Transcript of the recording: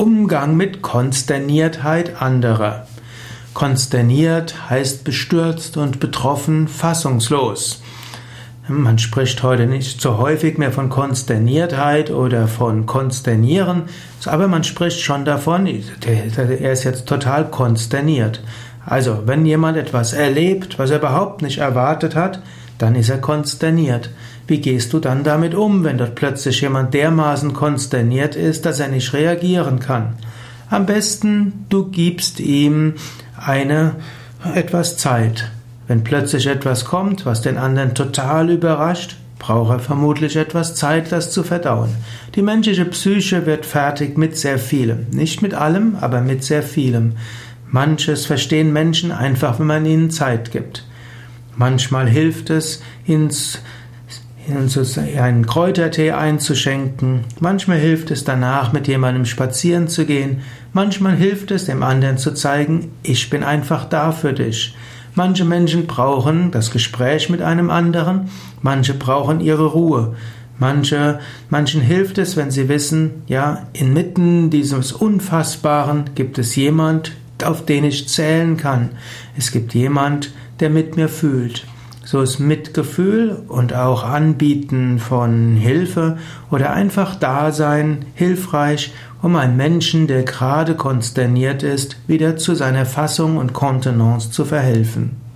Umgang mit Konsterniertheit anderer. Konsterniert heißt bestürzt und betroffen, fassungslos. Man spricht heute nicht so häufig mehr von Konsterniertheit oder von Konsternieren, aber man spricht schon davon, er ist jetzt total konsterniert. Also, wenn jemand etwas erlebt, was er überhaupt nicht erwartet hat, dann ist er konsterniert. Wie gehst du dann damit um, wenn dort plötzlich jemand dermaßen konsterniert ist, dass er nicht reagieren kann? Am besten, du gibst ihm eine etwas Zeit. Wenn plötzlich etwas kommt, was den anderen total überrascht, braucht er vermutlich etwas Zeit, das zu verdauen. Die menschliche Psyche wird fertig mit sehr vielem. Nicht mit allem, aber mit sehr vielem. Manches verstehen Menschen einfach, wenn man ihnen Zeit gibt. Manchmal hilft es, ins, einen Kräutertee einzuschenken. Manchmal hilft es danach, mit jemandem spazieren zu gehen. Manchmal hilft es, dem anderen zu zeigen, ich bin einfach da für dich. Manche Menschen brauchen das Gespräch mit einem anderen, manche brauchen ihre Ruhe. Manche, manchen hilft es, wenn sie wissen, ja, inmitten dieses Unfassbaren gibt es jemand, auf den ich zählen kann. Es gibt jemand, der mit mir fühlt. So ist Mitgefühl und auch Anbieten von Hilfe oder einfach Dasein hilfreich, um einem Menschen, der gerade konsterniert ist, wieder zu seiner Fassung und Kontenance zu verhelfen.